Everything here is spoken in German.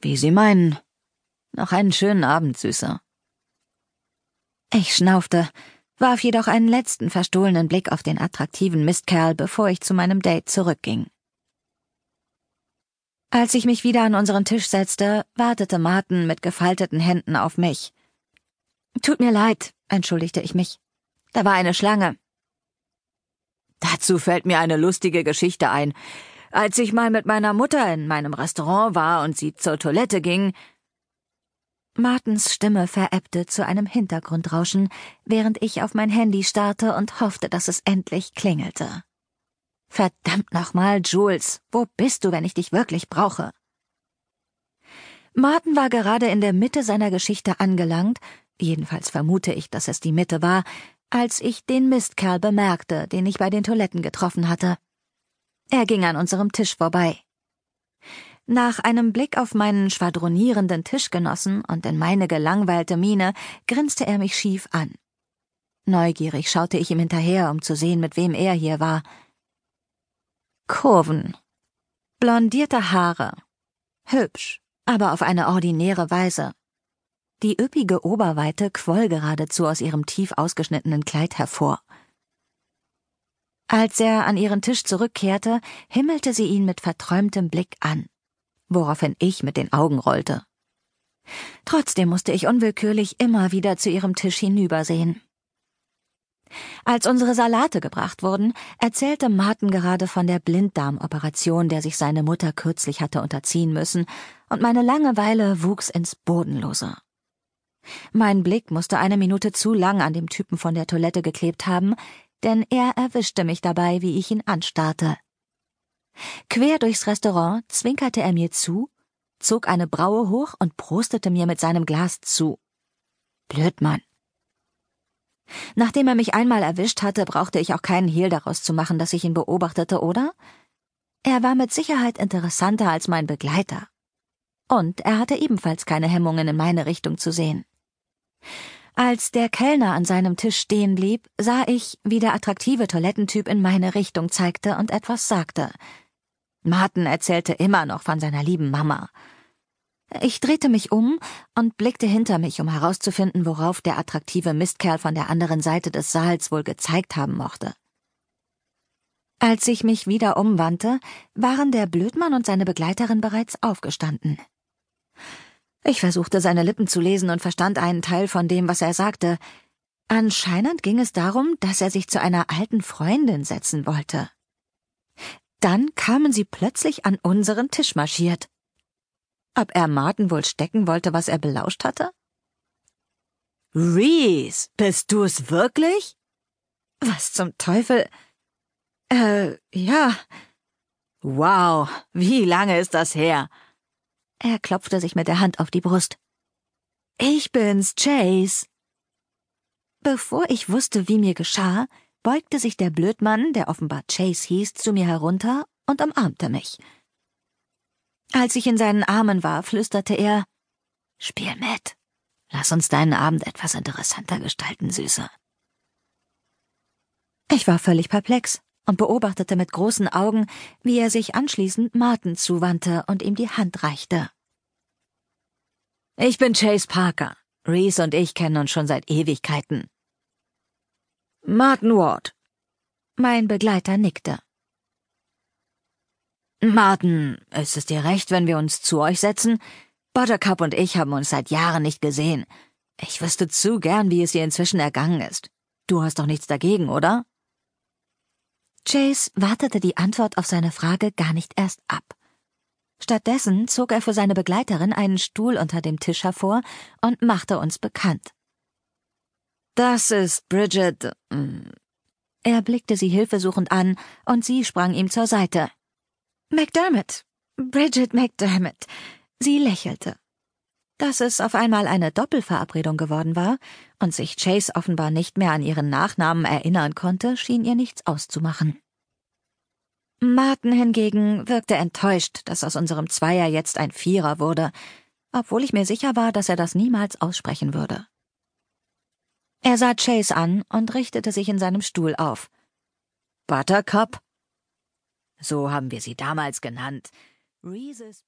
Wie Sie meinen. Noch einen schönen Abend, Süßer. Ich schnaufte, warf jedoch einen letzten verstohlenen Blick auf den attraktiven Mistkerl, bevor ich zu meinem Date zurückging. Als ich mich wieder an unseren Tisch setzte, wartete Martin mit gefalteten Händen auf mich. Tut mir leid, entschuldigte ich mich. Da war eine Schlange. Dazu fällt mir eine lustige Geschichte ein. Als ich mal mit meiner Mutter in meinem Restaurant war und sie zur Toilette ging, Martens Stimme verebbte zu einem Hintergrundrauschen, während ich auf mein Handy starrte und hoffte, dass es endlich klingelte. Verdammt nochmal, Jules, wo bist du, wenn ich dich wirklich brauche? Martin war gerade in der Mitte seiner Geschichte angelangt, jedenfalls vermute ich, dass es die Mitte war, als ich den Mistkerl bemerkte, den ich bei den Toiletten getroffen hatte. Er ging an unserem Tisch vorbei. Nach einem Blick auf meinen schwadronierenden Tischgenossen und in meine gelangweilte Miene grinste er mich schief an. Neugierig schaute ich ihm hinterher, um zu sehen, mit wem er hier war. Kurven. Blondierte Haare. Hübsch, aber auf eine ordinäre Weise. Die üppige Oberweite quoll geradezu aus ihrem tief ausgeschnittenen Kleid hervor. Als er an ihren Tisch zurückkehrte, himmelte sie ihn mit verträumtem Blick an, woraufhin ich mit den Augen rollte. Trotzdem musste ich unwillkürlich immer wieder zu ihrem Tisch hinübersehen. Als unsere Salate gebracht wurden, erzählte Martin gerade von der Blinddarmoperation, der sich seine Mutter kürzlich hatte unterziehen müssen, und meine Langeweile wuchs ins Bodenlose. Mein Blick musste eine Minute zu lang an dem Typen von der Toilette geklebt haben, denn er erwischte mich dabei, wie ich ihn anstarrte. Quer durchs Restaurant zwinkerte er mir zu, zog eine Braue hoch und prostete mir mit seinem Glas zu. Blödmann. Nachdem er mich einmal erwischt hatte, brauchte ich auch keinen Hehl daraus zu machen, dass ich ihn beobachtete, oder? Er war mit Sicherheit interessanter als mein Begleiter. Und er hatte ebenfalls keine Hemmungen in meine Richtung zu sehen. Als der Kellner an seinem Tisch stehen blieb, sah ich, wie der attraktive Toilettentyp in meine Richtung zeigte und etwas sagte. Martin erzählte immer noch von seiner lieben Mama. Ich drehte mich um und blickte hinter mich, um herauszufinden, worauf der attraktive Mistkerl von der anderen Seite des Saals wohl gezeigt haben mochte. Als ich mich wieder umwandte, waren der Blödmann und seine Begleiterin bereits aufgestanden. Ich versuchte seine Lippen zu lesen und verstand einen Teil von dem, was er sagte. Anscheinend ging es darum, dass er sich zu einer alten Freundin setzen wollte. Dann kamen sie plötzlich an unseren Tisch marschiert. Ob er Martin wohl stecken wollte, was er belauscht hatte? Reese, bist du's wirklich? Was zum Teufel? Äh, ja. Wow, wie lange ist das her? Er klopfte sich mit der Hand auf die Brust. Ich bin's, Chase. Bevor ich wusste, wie mir geschah, beugte sich der Blödmann, der offenbar Chase hieß, zu mir herunter und umarmte mich. Als ich in seinen Armen war, flüsterte er Spiel mit. Lass uns deinen Abend etwas interessanter gestalten, Süßer. Ich war völlig perplex und beobachtete mit großen Augen, wie er sich anschließend Martin zuwandte und ihm die Hand reichte. Ich bin Chase Parker. Reese und ich kennen uns schon seit Ewigkeiten. Martin Ward. Mein Begleiter nickte. Martin, ist es dir recht, wenn wir uns zu euch setzen? Buttercup und ich haben uns seit Jahren nicht gesehen. Ich wüsste zu gern, wie es ihr inzwischen ergangen ist. Du hast doch nichts dagegen, oder? Chase wartete die Antwort auf seine Frage gar nicht erst ab. Stattdessen zog er für seine Begleiterin einen Stuhl unter dem Tisch hervor und machte uns bekannt. Das ist Bridget. Mm. Er blickte sie hilfesuchend an, und sie sprang ihm zur Seite. McDermott. Bridget McDermott. Sie lächelte. Dass es auf einmal eine Doppelverabredung geworden war und sich Chase offenbar nicht mehr an ihren Nachnamen erinnern konnte, schien ihr nichts auszumachen. Martin hingegen wirkte enttäuscht, dass aus unserem Zweier jetzt ein Vierer wurde, obwohl ich mir sicher war, dass er das niemals aussprechen würde. Er sah Chase an und richtete sich in seinem Stuhl auf. Buttercup? So haben wir sie damals genannt. Reese's